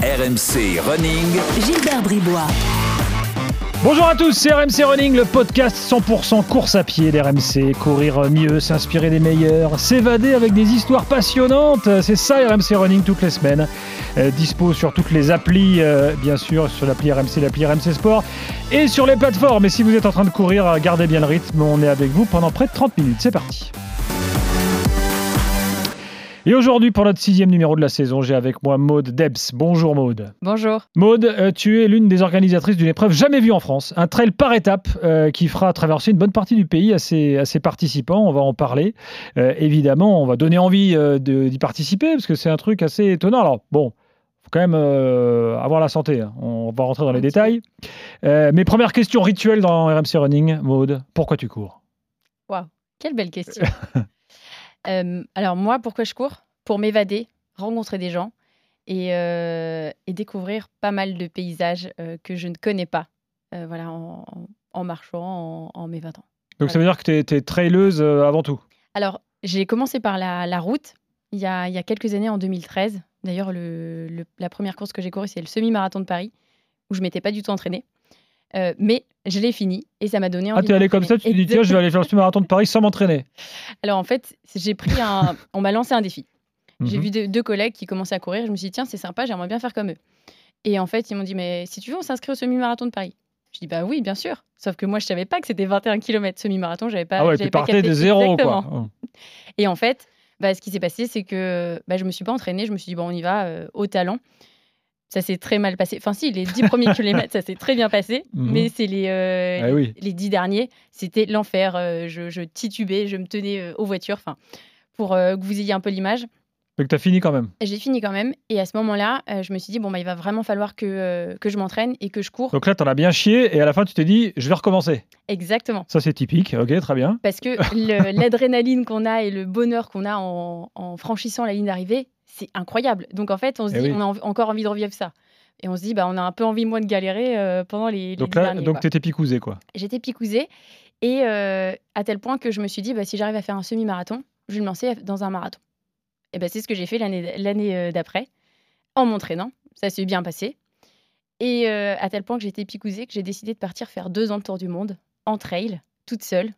RMC Running. Gilbert Bribois. Bonjour à tous, c'est RMC Running, le podcast 100% course à pied d'RMC. Courir mieux, s'inspirer des meilleurs, s'évader avec des histoires passionnantes. C'est ça RMC Running toutes les semaines. Euh, dispo sur toutes les applis, euh, bien sûr, sur l'appli RMC, l'appli RMC Sport et sur les plateformes. Et si vous êtes en train de courir, gardez bien le rythme. On est avec vous pendant près de 30 minutes. C'est parti. Et aujourd'hui, pour notre sixième numéro de la saison, j'ai avec moi Maude Debs. Bonjour Maude. Bonjour. Maude, euh, tu es l'une des organisatrices d'une épreuve jamais vue en France, un trail par étape euh, qui fera traverser une bonne partie du pays à ses, à ses participants. On va en parler. Euh, évidemment, on va donner envie euh, d'y participer parce que c'est un truc assez étonnant. Alors, bon. faut quand même euh, avoir la santé. hein. On va rentrer dans les détails. Euh, mes premières questions rituelles dans RMC Running, Maude, pourquoi tu cours? Quelle belle question. Euh, alors moi, pourquoi je cours? Pour m'évader, rencontrer des gens et, euh, et découvrir pas mal de paysages euh, que je ne connais pas. voilà, en, en marchant, en, en m'évadant. Donc ça veut dire que tu es, traileuse euh, avant tout? Alors, j'ai commencé par la, la route il y, a, il y a quelques années, en 2013. D'ailleurs, le- le- la première course que j'ai courue, c'est le semi-marathon de Paris, où je m'étais pas du tout entraînée. Euh, mais je l'ai fini et ça m'a donné envie Ah, t'es allé comme ça, tu te dis, tiens, je vais aller faire le marathon de Paris sans m'entraîner. Alors en fait, j'ai pris un. On m'a lancé un défi. J'ai Mhm. vu deux, deux collègues qui commençaient à courir. Je me suis dit, tiens, c'est sympa, j'aimerais bien faire comme eux. Et en fait, ils m'ont dit, mais si tu veux, on s'inscrit au semi-marathon de Paris. Je dis, bah oui, bien sûr. Sauf que moi, je savais pas que c'était 21 km semi-marathon. J'avais pas. Ah ouais, tu pas partais de zéro, Exactement. quoi. Et en fait, bah, ce qui s'est passé, c'est que bah, je me suis pas entraînée. Je me suis dit, bon, on y va euh, au talent. Ça s'est très mal passé. Enfin, si, les 10 premiers kilomètres, ça s'est très bien passé. Mhm. Mais c'est les, euh, Ah oui. les 10 derniers, c'était l'enfer. Euh, je, je titubais, je me tenais euh, aux voitures. Enfin, pour euh, que vous ayez un peu l'image. Donc t'as fini quand même. J'ai fini quand même. Et à ce moment-là, euh, je me suis dit, bon, bah, il va vraiment falloir que, que je m'entraîne et que je cours. Donc là, t'en as bien chié et à la fin, tu t'es dit, je vais recommencer. Exactement. Ça, c'est typique. Ok, très bien. Parce que l'adrénaline qu'on a et le bonheur qu'on a en, en franchissant la ligne d'arrivée, c'est incroyable. Donc en fait, on se Eh dit, oui. on a encore envie de revivre ça. Et on se dit, bah, on a un peu envie, moi, de galérer euh, pendant les, les Donc là, derniers, donc picousé, quoi. J'étais picousée. Et euh, à tel point que je me suis dit, bah, si j'arrive à faire un semi-marathon, je vais me lancer dans un marathon. Et ben c'est ce que j'ai fait l'année euh, d'après, en m'entraînant. Ça s'est bien passé. Et euh, à tel point que j'étais picousée que j'ai décidé de partir faire deux ans de tour du monde, en trail, toute seule.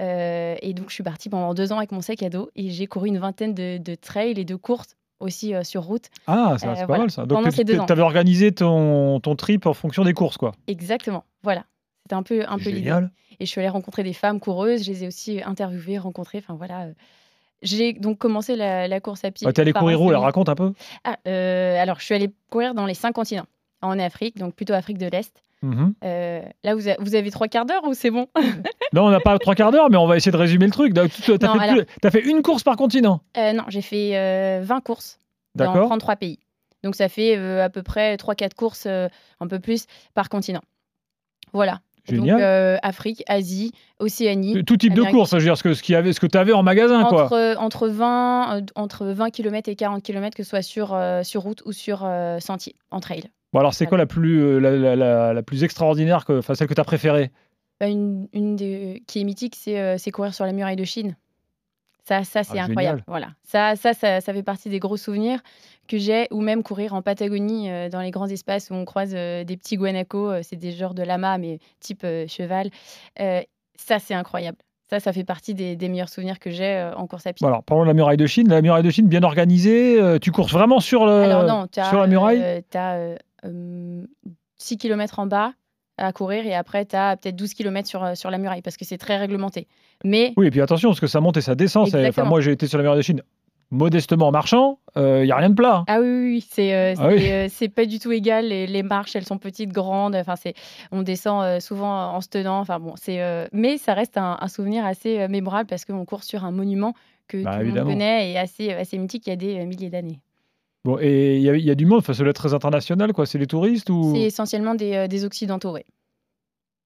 Euh, et donc, je suis partie pendant deux ans avec mon sac à dos et j'ai couru une vingtaine de, de trails et de courses aussi euh, sur route. Ah, ça, Euh, c'est pas voilà. mal ça. Donc Pendant tu- ces deux ans. t'avais organisé ton, ton trip en fonction des courses, quoi. Exactement. Voilà. C'était un peu, un peu l'idée. Génial. Et je suis allée rencontrer des femmes coureuses. Je les ai aussi interviewées, rencontrées. Enfin voilà. euh. J'ai donc commencé la, la course à pied. Ouais, T'es allé par courir où Alors raconte un peu. Ah, euh, alors, je suis allée courir dans les cinq continents. En Afrique, donc plutôt Afrique de l'Est. Mhm. Euh, là, vous, a- vous avez trois quarts d'heure ou c'est bon Non, on n'a pas trois quarts d'heure, mais on va essayer de résumer le truc. Donc, tu- T'as Non, fait, alors- une course par continent. Euh, Non, j'ai fait euh, 20 courses dans D'accord 33 pays. Donc, ça fait euh, à peu près 3-4 courses, euh, un peu plus, par continent. Voilà. Donc, Génial. euh, Afrique, Asie, Océanie. Tout type de course, je veux dire, ce que, ce qu'il y avait, ce que tu avais en magasin, quoi. Entre, entre, 20, euh, entre 20 km et 40 km, que ce soit sur, euh, sur route ou sur euh, sentier, en trail. Bon, alors, c'est quoi la plus, euh, la, la- la- la plus extraordinaire, que, celle que tu as préférée? Bah, une, une des- qui est mythique, c'est euh, courir sur la muraille de Chine. Ça, ça c'est Ah, incroyable. génial. Voilà. Ça, ça, ça, ça fait partie des gros souvenirs que j'ai, ou même courir en Patagonie, euh, dans les grands espaces où on croise euh, des petits guanacos. c'est des genres de lama, mais type cheval. Ça, c'est incroyable. Ça, ça fait partie des, des meilleurs souvenirs que j'ai en course à pied. Bon, alors, parlons de la muraille de Chine. La muraille de Chine, bien organisée. tu cours vraiment sur, le, Alors non, tu as, sur la muraille? tu as 6 km en bas à courir et après tu as peut-être 12 km sur, euh, sur la muraille parce que c'est très réglementé. Mais Oui, et puis attention, parce que ça monte et ça descend. Enfin, moi, j'ai été sur la muraille de Chine modestement en marchant. Il n'y a rien de plat. Ah oui, oui, oui, c'est euh, Ah oui. c'est, euh, pas du tout égal. Les, les marches, elles sont petites, grandes. Enfin, on descend euh, souvent en se tenant. Enfin bon, euh, mais ça reste un, un souvenir assez euh, mémorable parce qu'on court sur un monument que Bah, tout le monde connaît et assez assez mythique il y a des euh, milliers d'années. Bon, et il y, a- il y a du monde, enfin, être très international, quoi. C'est les touristes ou? C'est essentiellement des, euh, des occidentaux, ouais.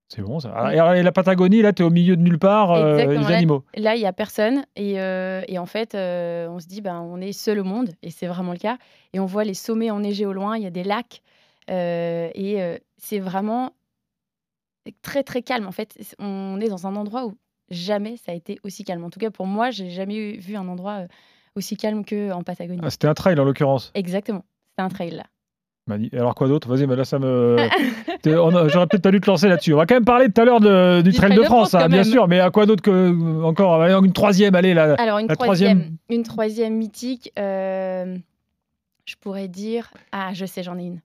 C'est bon, ça. Ah, Et, alors, et la Patagonie, là, tu es au milieu de nulle part, euh, là- animaux. Là, il y a personne et, euh, et en fait, euh, on se dit ben on est seul au monde et c'est vraiment le cas. Et on voit les sommets enneigés au loin. Il y a des lacs et c'est vraiment très très calme. En fait, on est dans un endroit où jamais ça a été aussi calme. En tout cas, pour moi, j'ai jamais vu un endroit aussi calme qu'en Patagonie. Ah, C'était un trail, en l'occurrence. Exactement. C'est un trail là. Alors quoi d'autre? Vas-y, mais là ça me. J'aurais peut-être pas dû te lancer là-dessus. On va quand même parler tout à l'heure du, Du Trail de France, hein, bien même. sûr. Mais à quoi d'autre que encore Allez, Une troisième, allez là. Alors, une La troisième, troisième. une troisième mythique, euh, je pourrais dire. Ah, je sais, j'en ai une.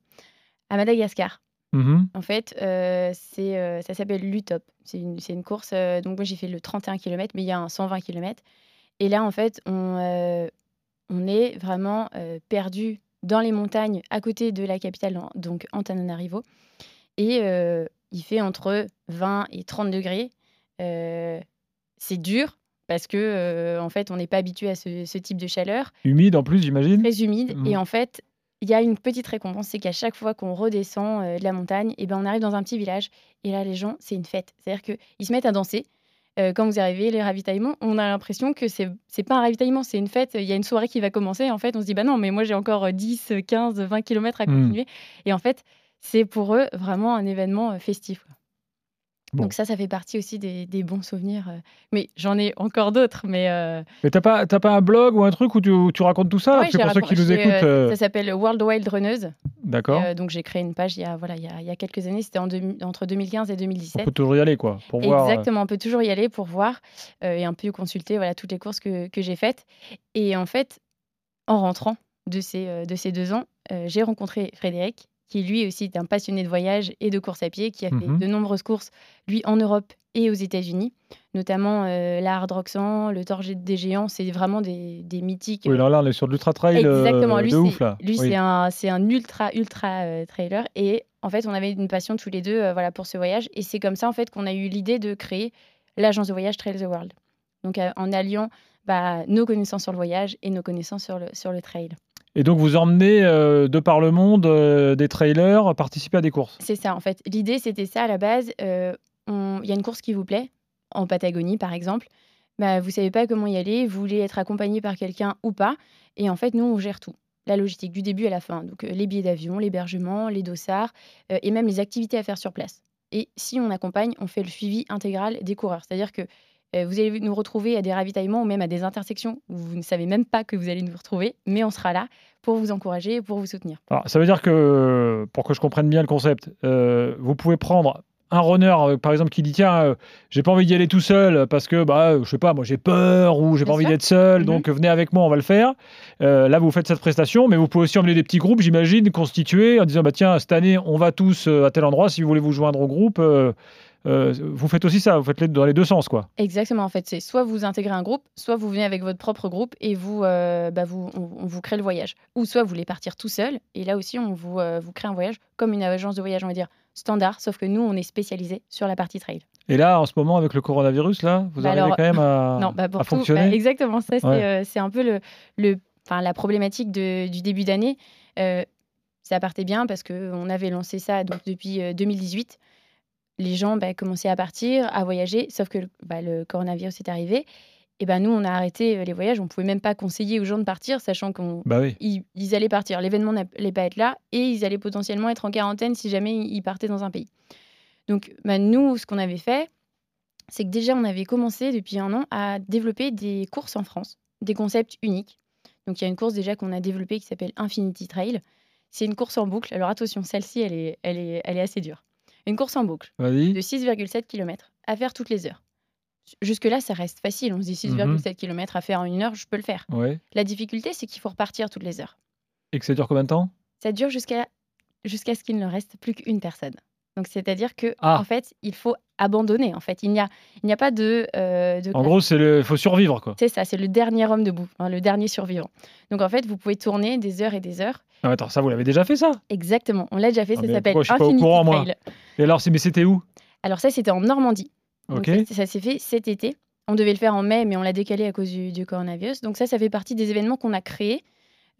À Madagascar. Mhm. En fait, euh, c'est, euh, ça s'appelle l'UTOP. C'est une, une course. euh, donc, moi, j'ai fait le 31 km, mais il y a un 120 km. Et là, en fait, on, euh, on est vraiment euh, perdu dans les montagnes à côté de la capitale, donc Antananarivo. Et euh, il fait entre 20 et 30 degrés. C'est dur parce que, en fait, on n'est pas habitué à ce, ce type de chaleur Humide en plus, j'imagine. très humide. Mhm. Et en fait, il y a une petite récompense, c'est qu'à chaque fois qu'on redescend de la montagne, et ben on arrive dans un petit village. Et là, les gens, c'est une fête. C'est-à-dire qu'ils se mettent à danser. Euh, quand vous arrivez, les ravitaillements, on a l'impression que c'est c'est pas un ravitaillement, c'est une fête. Il y a une soirée qui va commencer. En fait, on se dit, bah non, mais moi j'ai encore euh, 10, 15, 20 km à Mhm. continuer. Et en fait, c'est pour eux vraiment un événement euh, festif. quoi. Bon. Donc ça, ça fait partie aussi des, des bons souvenirs. euh. Mais j'en ai encore d'autres. Mais euh, Mais t'as pas, t'as pas un blog ou un truc où tu, où tu racontes tout ça? Ouais, pour ceux qui nous j'ai, écoutent, euh, euh, ça s'appelle World Wild Runneuse. d'accord. Euh, donc j'ai créé une page il y a, voilà, il y a, il y a quelques années, c'était en entre 2015 et On 2017. peut toujours y aller, quoi, pour voir. euh, Exactement, on peut toujours y aller pour voir euh, et un peu consulter voilà, toutes les courses que, que j'ai faites. Et en fait, en rentrant de ces, euh, de ces deux ans, euh, j'ai rencontré Frédéric, qui lui aussi est un passionné de voyage et de course à pied, qui a fait Mhm. de nombreuses courses, lui, en Europe et aux États-Unis, notamment euh, la Hard Rock 100, le Torg des Géants, c'est vraiment des, des mythiques. Oui, alors là, on est sur l'ultra trail euh, Exactement, lui, de ouf, c'est, là. lui Oui. c'est un, un ultra, ultra euh, trailer. Et en fait, on avait une passion tous les deux euh, voilà, pour ce voyage. Et c'est comme ça, en fait, qu'on a eu l'idée de créer l'agence de voyage Trail the World. Donc, euh, en alliant bah, nos connaissances sur le voyage et nos connaissances sur le, sur le trail. Et donc, vous emmenez euh, de par le monde euh, des trailers participer à des courses. C'est ça, en fait. L'idée, c'était ça à la base. Euh, Il y a une course qui vous plaît, en Patagonie, par exemple. Bah, vous savez pas comment y aller, vous voulez être accompagné par quelqu'un ou pas. Et en fait, nous, on gère tout. La logistique, du début à la fin. Donc, les billets d'avion, l'hébergement, les dossards, et même les activités à faire sur place. Et si on accompagne, on fait le suivi intégral des coureurs. C'est-à-dire que vous allez nous retrouver à des ravitaillements ou même à des intersections où vous ne savez même pas que vous allez nous retrouver, mais on sera là pour vous encourager et pour vous soutenir. Alors, ça veut dire que, pour que je comprenne bien le concept, euh, vous pouvez prendre un runner, euh, par exemple, qui dit tiens, euh, j'ai pas envie d'y aller tout seul parce que, bah, je sais pas, moi j'ai peur ou j'ai pas envie d'être seul, Mhm. donc venez avec moi, on va le faire. Euh, là, vous faites cette prestation, mais vous pouvez aussi emmener des petits groupes, j'imagine, constitués en disant bah tiens, cette année, on va tous euh, à tel endroit. Si vous voulez vous joindre au groupe, euh, euh, vous faites aussi ça, vous faites les, dans les deux sens, quoi. Exactement, en fait, c'est soit vous intégrez un groupe, soit vous venez avec votre propre groupe et vous, euh, bah, vous on, on vous crée le voyage. Ou soit vous voulez partir tout seul et là aussi on vous, euh, vous crée un voyage comme une agence de voyage, on va dire standard, sauf que nous on est spécialisé sur la partie trail. Et là, en ce moment, avec le coronavirus, là, vous Bah arrivez alors, quand même à, non, bah pour à tout, fonctionner. bah, exactement, ça c'est Ouais. un peu le, le, enfin, la problématique de- du début d'année. Ça partait bien parce qu'on avait lancé ça donc, depuis euh, 2018. Les gens bah, commençaient à partir, à voyager, sauf que bah, le coronavirus est arrivé. Et ben nous, on a arrêté euh, les voyages. On pouvait même pas conseiller aux gens de partir, sachant Bah oui. ils allaient partir. L'événement n'allait pas être là et ils allaient potentiellement être en quarantaine si jamais ils partaient dans un pays. Donc bah, nous, ce qu'on avait fait, c'est que déjà, on avait commencé depuis un an à développer des courses en France, des concepts uniques. Donc il y a une course déjà qu'on a développée qui s'appelle Infinity Trail. C'est une course en boucle. Alors attention, celle-ci, elle est, elle, est, elle est assez dure. Une course en boucle de 6,7 km à faire toutes les heures. Jusque-là, ça reste facile. On se dit 6,7 km à faire en une heure, je peux le faire. Ouais. La difficulté, c'est qu'il faut repartir toutes les heures. Et que ça dure combien de temps? Ça dure jusqu'à jusqu'à ce qu'il ne reste plus qu'une personne. Donc c'est-à-dire que Ah. en fait, il faut abandonner. En fait, il n'y a il n'y a pas de, euh, de En gros, c'est le, faut survivre, quoi. c'est ça, c'est le dernier homme debout, hein, le dernier survivant. Donc en fait, vous pouvez tourner des heures et des heures. Non, attends, ça, vous l'avez déjà fait, ça? Exactement, on l'a déjà fait, Ah, ça mais s'appelle pourquoi je suis pas au Infinity courant, moi? Trail. Et alors, c'est- mais c'était où? Alors ça, c'était en Normandie. Donc Ok. ça, ça s'est fait cet été. On devait le faire en mai, mais on l'a décalé à cause du, du coronavirus. Donc ça, ça fait partie des événements qu'on a créés.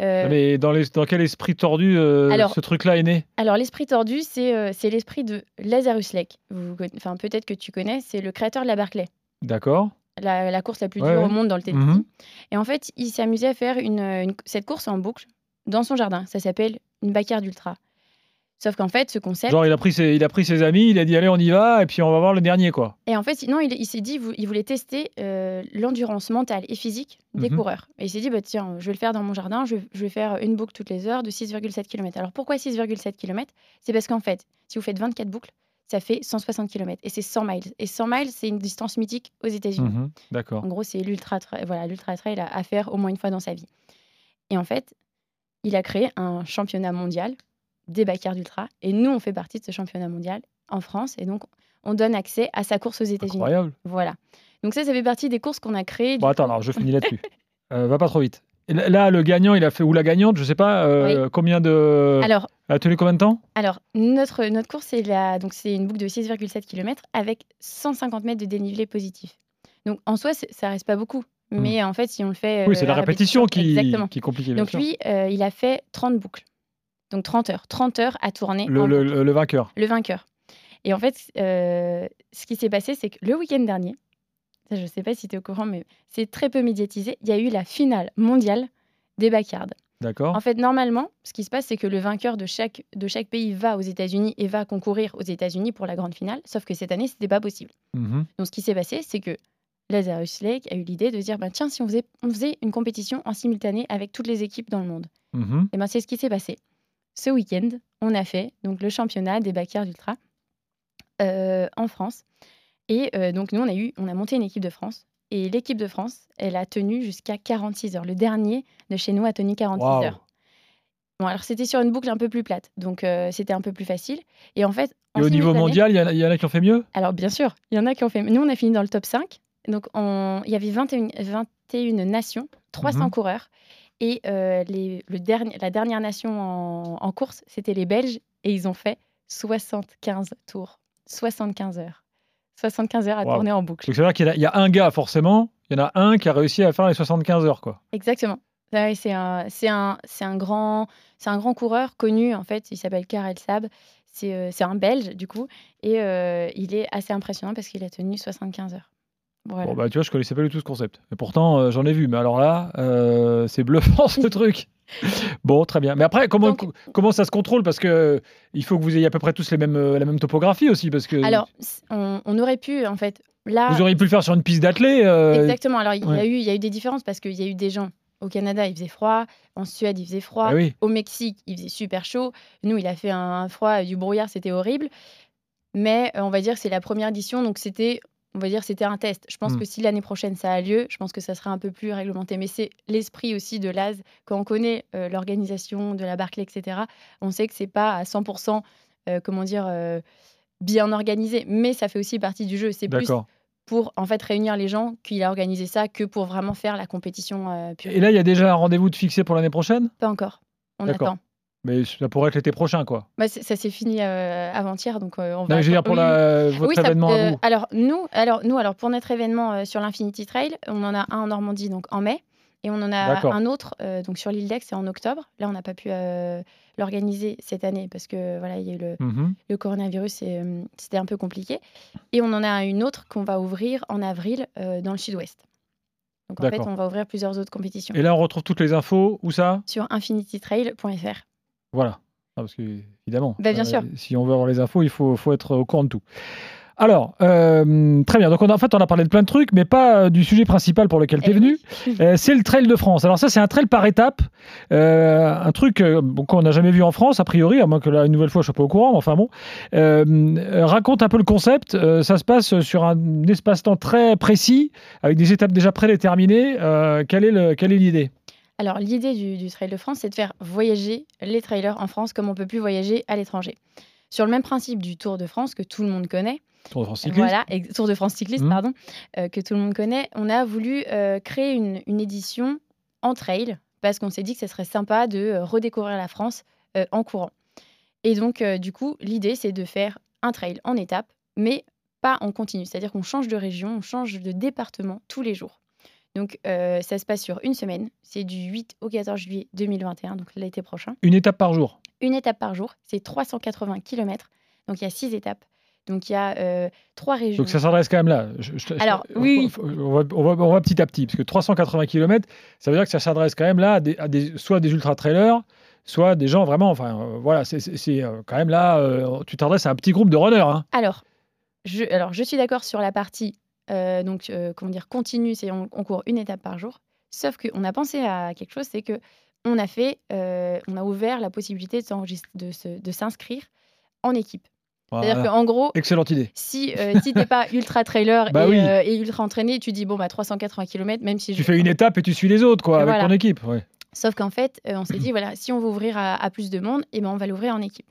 Euh, Mais dans, les- dans quel esprit tordu euh, Alors- ce truc-là est né? Alors, l'esprit tordu, c'est euh, c'est l'esprit de Lazarus Lake. Vous Enfin, peut-être que tu connais, c'est le créateur de la Barclay, D'accord. la, la course la plus Ouais, dure ouais. au monde dans le. Mhm. Et en fait, il s'est amusé à faire une, une- cette course en boucle dans son jardin. Ça s'appelle une backyard d'ultra. Sauf qu'en fait, ce concept. Genre, il a, pris ses, il a pris ses amis, il a dit allez, on y va, et puis on va voir le dernier, quoi. Et en fait, non, il, il s'est dit, il voulait tester euh, l'endurance mentale et physique des Mhm. coureurs. Et il s'est dit, bah, tiens, je vais le faire dans mon jardin, je, je vais faire une boucle toutes les heures de 6,7 km. Alors pourquoi 6,7 km C'est parce qu'en fait, si vous faites 24 boucles, ça fait 160 km et c'est 100 miles. Et 100 miles, c'est une distance mythique aux États-Unis. Mhm, D'accord. En gros, c'est l'ultra tra- voilà, l'ultra trail à, à faire au moins une fois dans sa vie. Et en fait, il a créé un championnat mondial des backyard d'ultra. Et nous, on fait partie de ce championnat mondial en France. Et donc, on donne accès à sa course aux États-Unis. Incroyable. Voilà. Donc ça, ça fait partie des courses qu'on a créées. Bon, attends, coup. alors je finis là-dessus. Euh, va pas trop vite. Là- le gagnant, il a fait, ou la gagnante, je sais pas, euh, combien de. Alors, Elle a tenu combien de temps? alors notre, notre course, c'est la- donc c'est une boucle de 6,7 km avec 150 mètres de dénivelé positif. Donc en soi, ça reste pas beaucoup. Mais en fait, si on le fait. Hmm. Oui, euh, c'est la répétition qui, qui est compliquée. Donc sûr. lui, euh, il a fait 30 boucles. Donc 30 heures. 30 heures à tourner. le, en le- boucle. le- le vainqueur. le vainqueur. Et en fait, euh, ce qui s'est passé, c'est que le week-end dernier, ça, je ne sais pas si tu es au courant, mais c'est très peu médiatisé, il y a eu la finale mondiale des backyards. D'accord. En fait, normalement, ce qui se passe, c'est que le vainqueur de chaque, de chaque pays va aux États-Unis et va concourir aux États-Unis pour la grande finale, sauf que cette année, ce n'était pas possible. Mhm. Donc, ce qui s'est passé, c'est que Lazarus Lake a eu l'idée de dire bah, tiens, si on faisait, on faisait une compétition en simultané avec toutes les équipes dans le monde. Mhm. Et ben, c'est ce qui s'est passé. Ce week-end, on a fait donc le championnat des backyards ultra euh, en France. Et euh, donc nous, on a eu, on a monté une équipe de France. Et l'équipe de France, elle a tenu jusqu'à 46 heures. Le dernier de chez nous a tenu 46 Waouh. heures. Bon, alors c'était sur une boucle un peu plus plate, donc euh, c'était un peu plus facile. Et en fait, Et au niveau mondial, il y, en a- il y en a qui ont fait mieux? Alors bien sûr, il y en a qui ont fait. Nous, on a fini dans le top 5. Donc on- il y avait 21, 21 nations, 300 Mhm. coureurs. Et euh, les, le dernier, la dernière nation en, en course, c'était les Belges. Et ils ont fait 75 tours. 75 heures. 75 heures à tourner en boucle. Donc, c'est-à-dire qu'il y, a- il y a un gars, forcément, il y en a un qui a réussi à faire les 75 heures, quoi. Exactement. Ah c'est un, grand, c'est un grand coureur connu en fait. Il s'appelle Karel Sab. C'est, euh, c'est un Belge du coup, et euh, il est assez impressionnant parce qu'il a tenu 75 heures. Voilà. Bon, bah, tu vois, je connaissais pas du tout ce concept. Et pourtant, euh, j'en ai vu. Mais alors là, euh, c'est bluffant, ce truc. Bon, très bien. Mais après, comment, Donc- comment ça se contrôle? Parce que euh, il faut que vous ayez à peu près tous les mêmes, la même topographie aussi. Parce que Alors, on, on aurait pu en fait là. vous auriez pu le faire sur une piste d'athlée. euh, Exactement. Alors, il y, a eu, il y a eu des différences parce qu'il y a eu des gens au Canada, il faisait froid. En Suède, il faisait froid. ah oui. Au Mexique, il faisait super chaud. Nous, il a fait un froid, et du brouillard, c'était horrible. Mais euh, on va dire que c'est la première édition, donc c'était, on va dire, c'était un test. Je pense Mm. que si l'année prochaine ça a lieu, je pense que ça sera un peu plus réglementé. Mais c'est l'esprit aussi de l'AS. Quand on connaît euh, l'organisation de la Barclay, etc., on sait que c'est pas à 100%, euh, comment dire, euh, bien organisé. Mais ça fait aussi partie du jeu. C'est plus pour en fait réunir les gens qu'il a organisé ça que pour vraiment faire la compétition pure. Et là, il y a déjà un rendez-vous de fixé pour l'année prochaine? Pas encore. On attend. Mais ça pourrait être l'été prochain, quoi. Bah, ça s'est fini euh, avant-hier, donc euh, on va. Non, je veux dire, pour la, votre oui, ça- événement à euh, vous. alors nous, alors nous, alors pour notre événement euh, sur l'Infinity Trail, on en a un en Normandie donc en mai, et on en a un autre donc sur l'île d'Aix, c'est en octobre. Là, on n'a pas pu l'organiser cette année parce que voilà, il y a eu le, Mhm. le coronavirus et c'était un peu compliqué. Et on en a une autre qu'on va ouvrir en avril dans le Sud-Ouest. Donc en fait, on va ouvrir plusieurs autres compétitions Et là, on retrouve toutes les infos. Où ça? Sur infinitytrail.fr. Voilà. Ah, parce que, évidemment, bien sûr. si on veut avoir les infos, il faut, faut être au courant de tout. Alors, euh, très bien. Donc, on a, en fait, on a parlé de plein de trucs, mais pas euh, du sujet principal pour lequel tu es Eh venu. Euh, c'est le Trail de France. Alors, ça, c'est un trail par étape. Euh, un truc euh, qu'on n'a jamais vu en France, a priori, à moins que là, une nouvelle fois, je ne sois pas au courant. mais Enfin, bon. Euh, euh, raconte un peu le concept. Euh, ça se passe sur un espace-temps très précis, avec des étapes déjà prédéterminées. Euh, quelle est l'idée? Alors, l'idée du, du Trail de France, c'est de faire voyager les trailers en France comme on peut plus voyager à l'étranger. Sur le même principe du Tour de France que tout le monde connaît, Tour de France cycliste voilà, et Tour de France cycliste, Mhm. pardon, euh, que tout le monde connaît, on a voulu euh, créer une, une édition en trail parce qu'on s'est dit que ce serait sympa de euh, redécouvrir la France euh, en courant. Et donc, du coup, l'idée, c'est de faire un trail en étape, mais pas en continu. C'est-à-dire qu'on change de région, on change de département tous les jours. Donc, euh, ça se passe sur une semaine. C'est du 8 au 14 juillet 2021, donc l'été prochain. Une étape par jour. Une étape par jour, c'est 380 km. Donc, il y a six étapes. Donc, il y a euh, trois régions. Donc ça s'adresse quand même là. Je- je- Alors, je- oui, on, on va, on va- on va petit à petit, parce que 380 km, ça veut dire que ça s'adresse quand même là à des, à des- soit des ultra trailers, soit des gens vraiment. Enfin, euh, voilà, c'est- euh, quand même là, tu t'adresses à un petit groupe de runners. hein. Alors, je, alors, je suis d'accord sur la partie euh, donc, euh, comment dire, continue, c'est on, on court une étape par jour. Sauf qu'on a pensé à quelque chose, c'est que on a fait, euh, on a ouvert la possibilité de s'inscrire en équipe. C'est-à-dire qu'en gros, Excellente idée. si, euh, si t'es pas ultra trailer Bah et, oui. euh, et ultra entraîné, tu dis bon bah 380 km, même si Tu je- fais une étape et tu suis les autres, quoi, avec Voilà. ton équipe. ouais. Sauf qu'en fait, euh, on s'est dit, voilà, si on veut ouvrir à, à plus de monde, et ben on va l'ouvrir en équipe.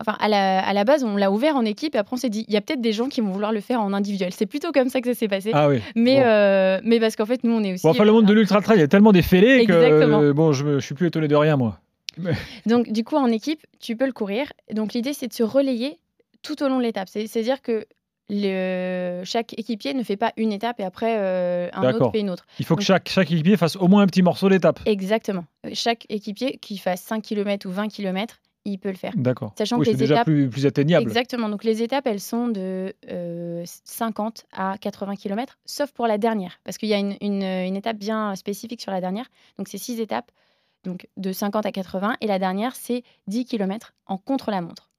Enfin, à la, à la base, on l'a ouvert en équipe, et après on s'est dit, il y a peut-être des gens qui vont vouloir le faire en individuel. C'est plutôt comme ça que ça s'est passé. Ah oui. mais, bon. euh, mais parce qu'en fait, nous, on est aussi. Bon, enfin, le monde de l'ultra trail, il y a tellement des fêlés que euh, bon, je, je suis plus étonné de rien, moi. Donc, du coup, en équipe, tu peux le courir. Donc, l'idée, c'est de se relayer tout au long de l'étape. C'est- C'est-à-dire que le, chaque équipier ne fait pas une étape et après euh, un autre fait une autre. Il faut que chaque, chaque équipier fasse au moins un petit morceau d'étape. Exactement. Euh, Chaque équipier qui fasse 5 km ou 20 km, il peut le faire. D'accord. Sachant Oui, que les déjà étapes- plus, plus atteignable. Exactement. Donc les étapes, elles sont de euh, 50 à 80 km, sauf pour la dernière, parce qu'il y a une, une- une étape bien spécifique sur la dernière. Donc c'est six étapes, donc de 50 à 80, et la dernière, c'est 10 km en contre-la-montre.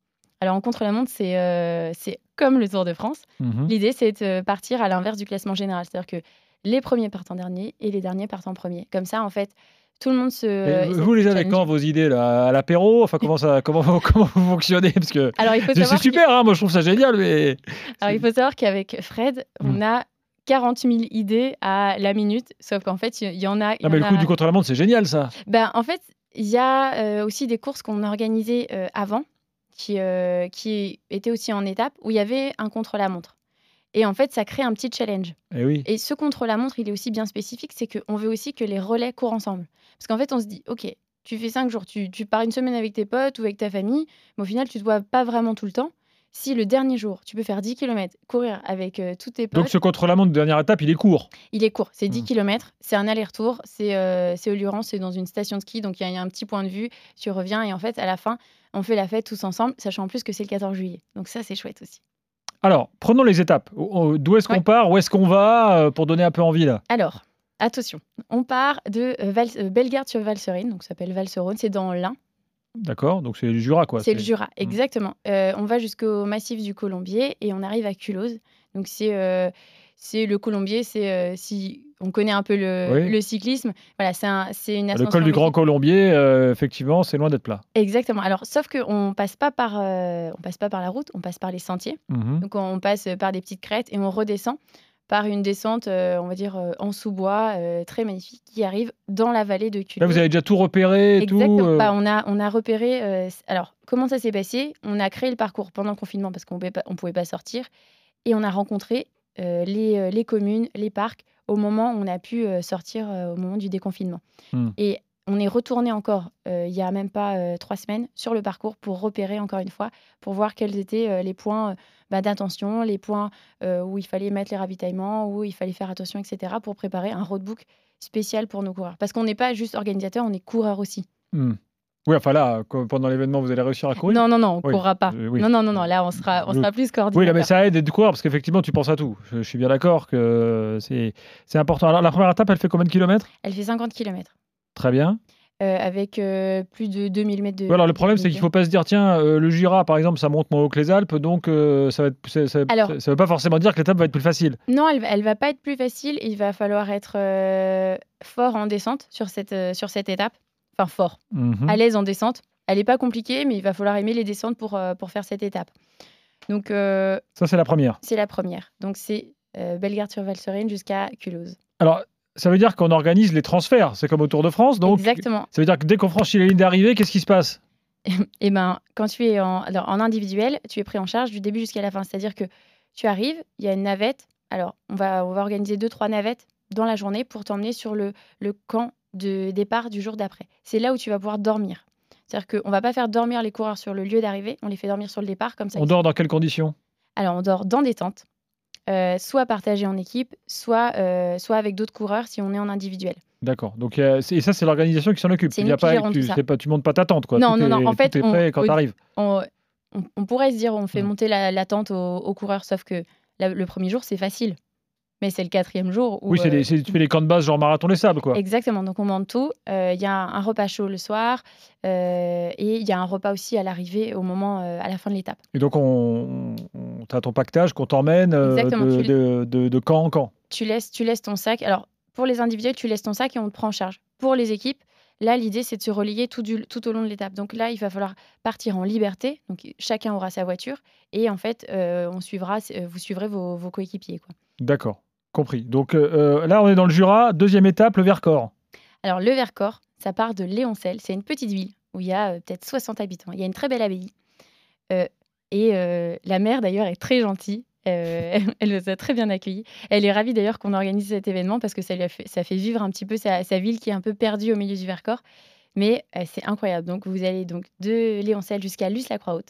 Alors en contre-la-montre, c'est euh, comme le Tour de France. Mhm. L'idée, c'est de partir à l'inverse du classement général, c'est-à-dire que les premiers partent en dernier et les derniers partent en premier. Comme ça, en fait, tout le monde se. Et essaie vous les avez quand vos idées là À l'apéro Enfin, comment, ça, comment, comment vous fonctionnez Parce que c'est super, hein, moi je trouve ça génial, mais. Alors, il faut savoir qu'avec Fred, on Mm. a 40 000 idées à la minute, sauf qu'en fait, il y en a. Non, mais le coup a- du contre-la-montre, c'est génial ça. Ben, en fait, il y a euh, aussi des courses qu'on a organisées euh, avant, qui, euh, qui étaient aussi en étape, où il y avait un contre-la-montre. Et en fait, ça crée un petit challenge. Eh oui. Et ce contre-la-montre, il est aussi bien spécifique, c'est qu'on veut aussi que les relais courent ensemble. Parce qu'en fait, on se dit, OK, tu fais cinq jours, tu, tu pars une semaine avec tes potes ou avec ta famille, mais au final, tu ne te vois pas vraiment tout le temps. Si le dernier jour, tu peux faire 10 km, courir avec euh, tous tes potes, Donc ce contre-la-montre de dernière étape, il est court. il est court, c'est 10 Mm. km, c'est un aller-retour, c'est euh, c'est Oluran, c'est dans une station de ski, donc il y, y a un petit point de vue, tu reviens et en fait, à la fin, on fait la fête tous ensemble, sachant en plus que c'est le 14 juillet. Donc ça, c'est chouette aussi. Alors, prenons les étapes. D'où est-ce qu'on Ouais. part Où est-ce qu'on va euh, Pour donner un peu envie là? Alors, attention, on part de euh, Val- euh, Bellegarde sur Valserine, donc ça s'appelle Valserone, c'est dans l'Ain, D'accord Donc c'est le Jura quoi. c'est le Jura, exactement. Euh, on va jusqu'au massif du Colombier et on arrive à Culose. Donc c'est euh, le Colombier, c'est euh, si on connaît un peu le, Oui. le cyclisme, voilà, c'est un- une Le ascension col du Grand. Colombier, euh, effectivement, c'est loin d'être plat. Exactement. Alors, sauf qu'on passe pas par, euh, on passe pas par la route, on passe par les sentiers. Mhm. Donc, on passe par des petites crêtes et on redescend par une descente, euh, on va dire euh, en sous-bois, euh, très magnifique, qui arrive dans la vallée de Là, Culot. vous avez déjà tout repéré et Exactement. tout. Bah, on, a, on a repéré. alors, comment ça s'est passé? On a créé le parcours pendant le confinement parce qu'on ne pouvait pas sortir. Et on a rencontré les, les communes, les parcs, au moment où on a pu euh, sortir, euh, au moment du déconfinement. Hmm. Et on est retourné encore, euh, il y a même pas euh, trois semaines, sur le parcours pour repérer encore une fois, pour voir quels étaient euh, les points bah, d'attention, les points où il fallait mettre les ravitaillements, où il fallait faire attention, etc., pour préparer un roadbook spécial pour nos coureurs. Parce qu'on n'est pas juste organisateur, on est coureur aussi. hmm. Oui, enfin là, pendant l'événement, vous allez réussir à courir. Non, non, non, on Oui, courra pas. euh, oui. Non, non, non, non, là, on sera, on Oui. sera plus Oui, coordinateur. là, mais ça aide d'être coureur parce qu'effectivement, tu penses à tout. Je, je suis bien d'accord que c'est important. Alors, la première étape, elle fait combien de kilomètres? Elle fait 50 km, Très bien. avec euh, plus de 2000 mètres de... Alors, le problème, c'est qu'il ne faut pas se dire, tiens, euh, le Jura, par exemple, ça monte moins haut que les Alpes, donc euh, ça va être, ça, ça- Alors- ça veut pas forcément dire que l'étape va être plus facile. Non, elle, elle va pas être plus facile. Il va falloir être euh, fort en descente sur cette, euh, sur cette étape. Enfin, fort. Mhm. À l'aise en descente. Elle n'est pas compliquée, mais il va falloir aimer les descentes pour, euh, pour faire cette étape. Donc, euh, Ça, c'est la première. c'est la première. Donc, c'est euh, Bellegarde sur Valserine jusqu'à Culose. Alors, ça veut dire qu'on organise les transferts. C'est comme au Tour de France. Donc, Exactement. ça veut dire que dès qu'on franchit la ligne d'arrivée, qu'est-ce qui se passe? Et ben, quand tu es en, alors, en individuel, tu es pris en charge du début jusqu'à la fin. C'est-à-dire que tu arrives, il y a une navette. Alors, on va, on va organiser deux, trois navettes dans la journée pour t'emmener sur le, le camp de départ du jour d'après. C'est là où tu vas pouvoir dormir. C'est-à-dire qu'on ne va pas faire dormir les coureurs sur le lieu d'arrivée, on les fait dormir sur le départ, comme ça. On dort dans quelles conditions? Alors, on dort dans des tentes, euh, soit partagées en équipe, soit, euh, soit avec d'autres coureurs si on est en individuel. D'accord. Donc, euh, et ça, c'est l'organisation qui s'en occupe. Il y a pas, tu, pas, tu montes pas ta tente, quoi. Non, Tout non, est- non, en fait, on- prêt quand arrives. on, on- on pourrait se dire on fait Mm. monter la, la tente aux, aux coureurs, sauf que la- le premier jour, c'est facile. Mais c'est le quatrième jour où. Oui, c'est euh, des- tu fais les camps de base genre marathon les sables, quoi. Exactement, donc on monte tout. Euh, Il y a un, repas chaud le soir euh, et il y a un repas aussi à l'arrivée au moment, euh, à la fin de l'étape. Et donc, on, on, t'as ton pactage qu'on t'emmène euh, de, de, de- de camp en camp. Tu laisses, tu laisses ton sac. Alors, pour les individuels, tu laisses ton sac et on te prend en charge. Pour les équipes, là, l'idée, c'est de se relier tout, du- tout au long de l'étape. Donc là, il va falloir partir en liberté. Donc, chacun aura sa voiture. Et en fait, euh, on suivra, euh, vous suivrez vos, vos coéquipiers. Quoi. D'accord, compris. Donc euh, euh, là, on est dans le Jura, deuxième étape, le Vercors. Alors, le Vercors, ça part de Léoncel. C'est une petite ville où il y a euh, peut-être 60 habitants. Il y a une très belle abbaye. Et la maire, d'ailleurs, est très gentille. Elle nous a très bien accueillis. Elle est ravie d'ailleurs qu'on organise cet événement parce que ça, lui fait, ça fait vivre un petit peu sa, ville qui est un peu perdue au milieu du Vercors. Mais c'est incroyable. Donc, vous allez donc de Léoncel jusqu'à Luce-la-Croix-Haute.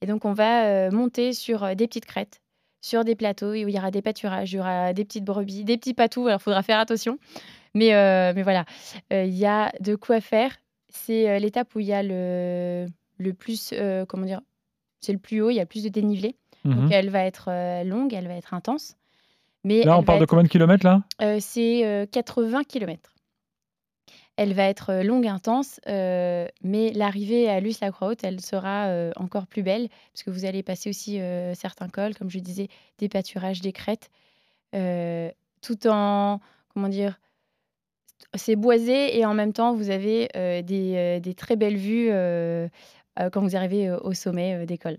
Et donc, on va monter sur des petites crêtes, sur des plateaux où il y aura des pâturages, il y aura des petites brebis, des petits patous. Alors, il faudra faire attention. Mais, euh, mais voilà, Euh, il y a de quoi faire. C'est euh, l'étape où il y a le, le plus, comment dire, c'est le plus haut, il y a le plus de dénivelé. Mhm. Donc, elle va être longue, elle va être intense. Mais Là, on parle de combien de kilomètres, là? C'est euh, 80 km. Elle va être euh, longue, intense, euh, mais l'arrivée à Luce-la-Croix-Haute, elle sera euh, encore plus belle, parce que vous allez passer aussi euh, certains cols, comme je disais, des pâturages, des crêtes, tout en, comment dire, c'est boisé et en même temps, vous avez des, des très belles vues quand vous arrivez au sommet des cols.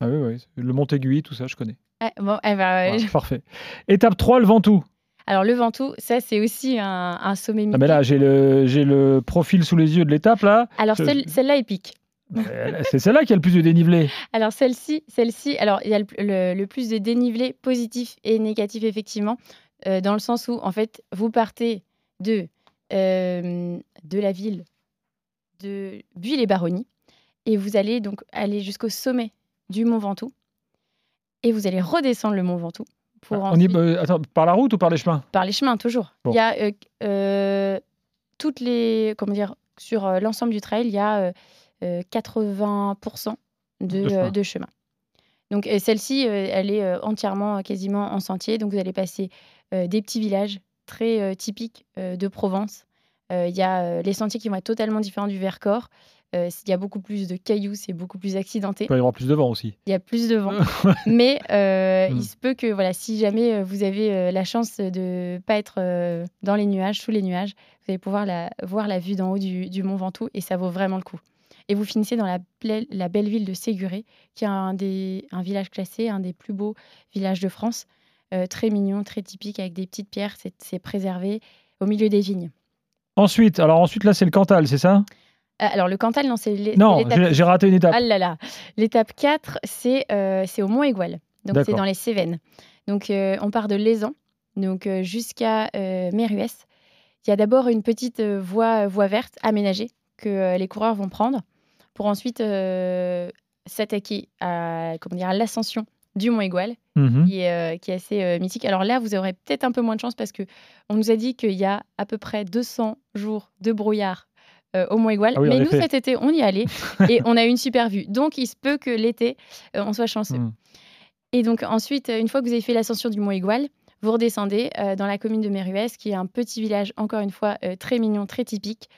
Ah oui, oui, le Montéguy, tout ça, je connais. Ah, bon, eh ben, parfait. Étape 3, le Ventoux. Alors, le Ventoux, ça, c'est aussi un, un sommet Ah, mais là, j'ai le, j'ai le profil sous les yeux de l'étape, là. Alors, je- celle- celle-là est pique. Euh, C'est celle-là qui a le plus de dénivelé. Alors celle-ci, celle-ci, alors il y a le, le- le plus de dénivelé positif et négatif effectivement, euh, dans le sens où en fait vous partez de euh, de la ville de Buis-les-Baronnies et vous allez donc aller jusqu'au sommet du Mont Ventoux et vous allez redescendre le Mont Ventoux pour On y, euh, attends, par la route ou par les chemins? Par les chemins toujours. Bon. Il y a euh, euh, toutes les comment dire sur euh, l'ensemble du trail, il y a euh, euh, 80% de, De chemin. de chemin. Donc celle-ci, elle est entièrement quasiment en sentier. Donc vous allez passer des petits villages très typiques de Provence. Il y a les sentiers qui vont être totalement différents du Vercors. Euh, Il y a beaucoup plus de cailloux, c'est beaucoup plus accidenté Il peut y avoir plus de vent aussi. il y a plus de vent. Mais euh, Mm. il se peut que voilà, si jamais euh, vous avez la chance de pas être dans les nuages, sous les nuages, vous allez pouvoir la, voir la vue d'en haut du, du Mont Ventoux et ça vaut vraiment le coup. Et vous finissez dans la, belle ville de Séguré, qui est un, des, un village classé, un des plus beaux villages de France. Euh, très mignon, très typique, avec des petites pierres, c'est préservé au milieu des vignes. Ensuite, alors ensuite, là, c'est le Cantal, c'est ça? Alors le Cantal, non, c'est l'é- Non, l'étape j'ai raté une étape. Ah là là. L'étape 4, c'est euh, c'est au Mont-Égual. Donc, c'est dans les Cévennes. Donc, euh, on part de Lézan donc euh, jusqu'à Méruès. Il y a d'abord une petite voie, voie verte aménagée que les coureurs vont prendre pour ensuite s'attaquer à comment dire, à l'ascension du Mont-Égual, qui, est, euh, qui est assez euh, mythique. Alors là, vous aurez peut-être un peu moins de chance parce que on nous a dit qu'il y a à peu près 200 jours de brouillard euh, au Mont-Égual. Ah oui, en Mais nous, effet. cet été, on y allait et on a eu une super vue. Donc, il se peut que l'été, euh, on soit chanceux. Mhm. Et donc, ensuite, une fois que vous avez fait l'ascension du Mont-Égual, vous redescendez euh, dans la commune de Méruès, qui est un petit village, encore une fois, très mignon, très typique.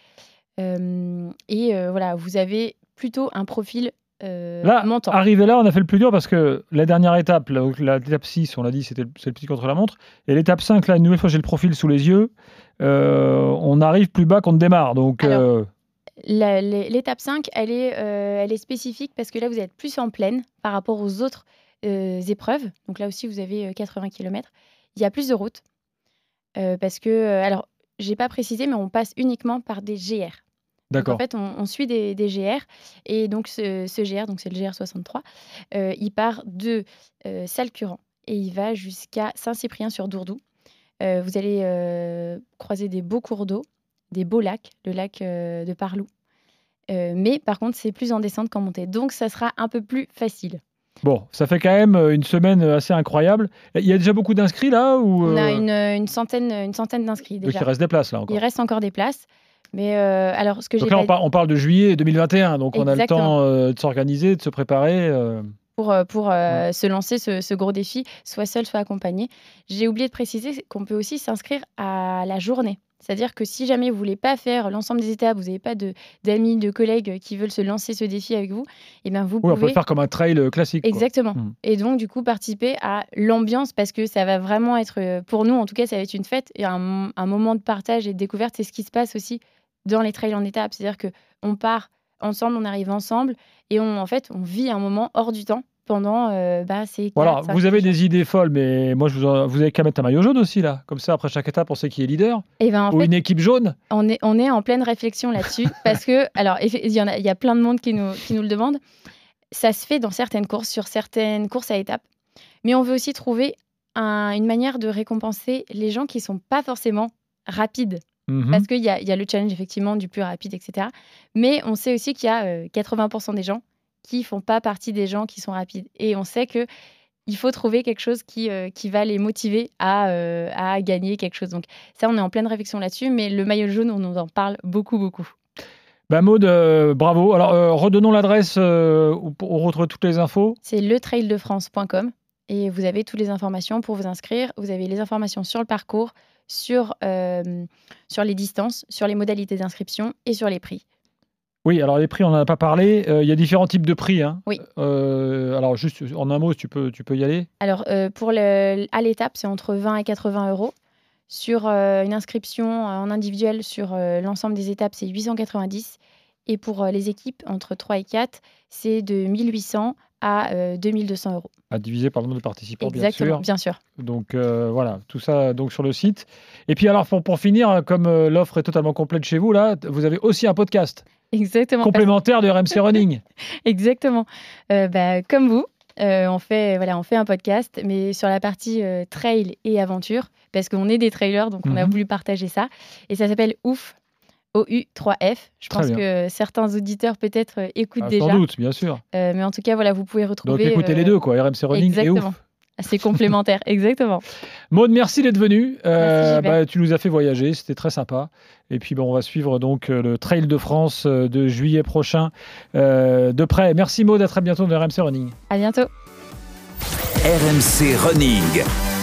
Et voilà, vous avez plutôt un profil euh, Là, arrivé là, on a fait le plus dur parce que la dernière étape, l'étape 6, on l'a dit, c'était le- petit contre la montre. Et l'étape 5, là, une nouvelle fois, j'ai le profil sous les yeux. Euh, on arrive plus bas qu'on ne démarre. Donc, Alors, euh, L'étape 5, elle est, euh, elle est spécifique parce que là, vous êtes plus en plaine par rapport aux autres épreuves. Donc là aussi, vous avez euh, 80 km. Il y a plus de routes parce que, alors, j'ai pas précisé, mais on passe uniquement par des GR. D'accord. en fait, on, on suit des, des GR et donc ce, ce GR, donc c'est le GR 63, euh, il part de euh, Salcurand et il va jusqu'à Saint-Cyprien sur Dourdou. Euh, vous allez croiser des beaux cours d'eau, des beaux lacs, le lac de Parlou. Mais par contre, c'est plus en descente qu'en montée, donc ça sera un peu plus facile. Bon, ça fait quand même une semaine assez incroyable. Il y a déjà beaucoup d'inscrits là ou On a une, une centaine, une centaine d'inscrits donc déjà. il reste des places là encore. Il reste encore des places, mais euh, alors ce que j'ai Donc là, on, pas- par- on parle de juillet 2021, donc on a le temps euh, de s'organiser, de se préparer. euh. pour, pour se lancer ce, ce gros défi, soit seul, soit accompagné. J'ai oublié de préciser qu'on peut aussi s'inscrire à la journée. C'est-à-dire que si jamais vous voulez pas faire l'ensemble des étapes, vous n'avez pas d'amis, de, collègues qui veulent se lancer ce défi avec vous, eh bien vous Oui, on peut pouvez le faire comme un trail euh, classique. Exactement. Mm. Et donc, du coup, participer à l'ambiance parce que ça va vraiment être, euh, pour nous, en tout cas, ça va être une fête et un, un moment de partage et de découverte. C'est ce qui se passe aussi dans les trails en étapes. C'est-à-dire que on part ensemble, on arrive ensemble et on, en fait, on vit un moment hors du temps pendant euh, bah, ces Voilà, vous avez des idées folles, mais moi, je vous, en- vous avez qu'à mettre un maillot jaune aussi, là. Comme ça, après chaque étape, on sait qui est leader. Et ben, en Ou fait, une équipe jaune. on est, on est en pleine réflexion là-dessus parce que, alors, il y, en a, il y a plein de monde qui nous, qui nous le demande. Ça se fait dans certaines courses, sur certaines courses à étapes. Mais on veut aussi trouver un- une manière de récompenser les gens qui sont pas forcément rapides. Mhm. Parce qu'il y y a le challenge, effectivement, du plus rapide, etc. Mais on sait aussi qu'il y a euh, 80% des gens qui font pas partie des gens qui sont rapides. Et on sait que il faut trouver quelque chose qui, euh, qui va les motiver à, euh, à gagner quelque chose. Donc ça, on est en pleine réflexion là-dessus, mais le maillot jaune, on nous en parle beaucoup, beaucoup. Bah, Maud, euh, bravo. Alors, redonnons l'adresse où on retrouve toutes les infos. C'est letraildefrance.com et vous avez toutes les informations pour vous inscrire. Vous avez les informations sur le parcours, sur, sur les distances, sur les modalités d'inscription et sur les prix. Oui, alors les prix, on n'en a pas parlé. Euh, Il y a différents types de prix. hein. Oui. Euh, alors, juste en un mot, tu peux, tu peux y aller? Alors, euh, pour le, à l'étape, c'est entre 20 et 80 euros. Sur une inscription en individuel sur l'ensemble des étapes, c'est 890. Et pour euh, les équipes, entre 3 et 4, c'est de 1800 à euh, 2200 euros. À diviser par le nombre de participants, Exactement, bien bien sûr. sûr. Donc, euh, voilà, tout ça donc sur le site. Et puis, alors, pour, pour finir, comme euh, l'offre est totalement complète chez vous, là, vous avez aussi un podcast Exactement. complémentaire de RMC Running. Exactement. Bah, comme vous, on, fait, voilà, on fait un podcast, mais sur la partie trail et aventure, parce qu'on est des trailers, donc on a Mhm. voulu partager ça. Et ça s'appelle OUF, O-U-3-F. Je Très pense bien. que certains auditeurs peut-être euh, écoutent Ah, déjà. sans doute, bien sûr. Euh, mais en tout cas, voilà, vous pouvez Donc, retrouver. écoutez les euh, deux, quoi. RMC Running et Exactement. ouf. C'est complémentaire, exactement. Maud, merci d'être venu. Merci, Gilbert. bah, tu nous as fait voyager, c'était très sympa. Et puis bon, on va suivre donc le Trail de France de juillet prochain euh, de près. Merci Maud, à très bientôt dans RMC Running. À bientôt. RMC Running.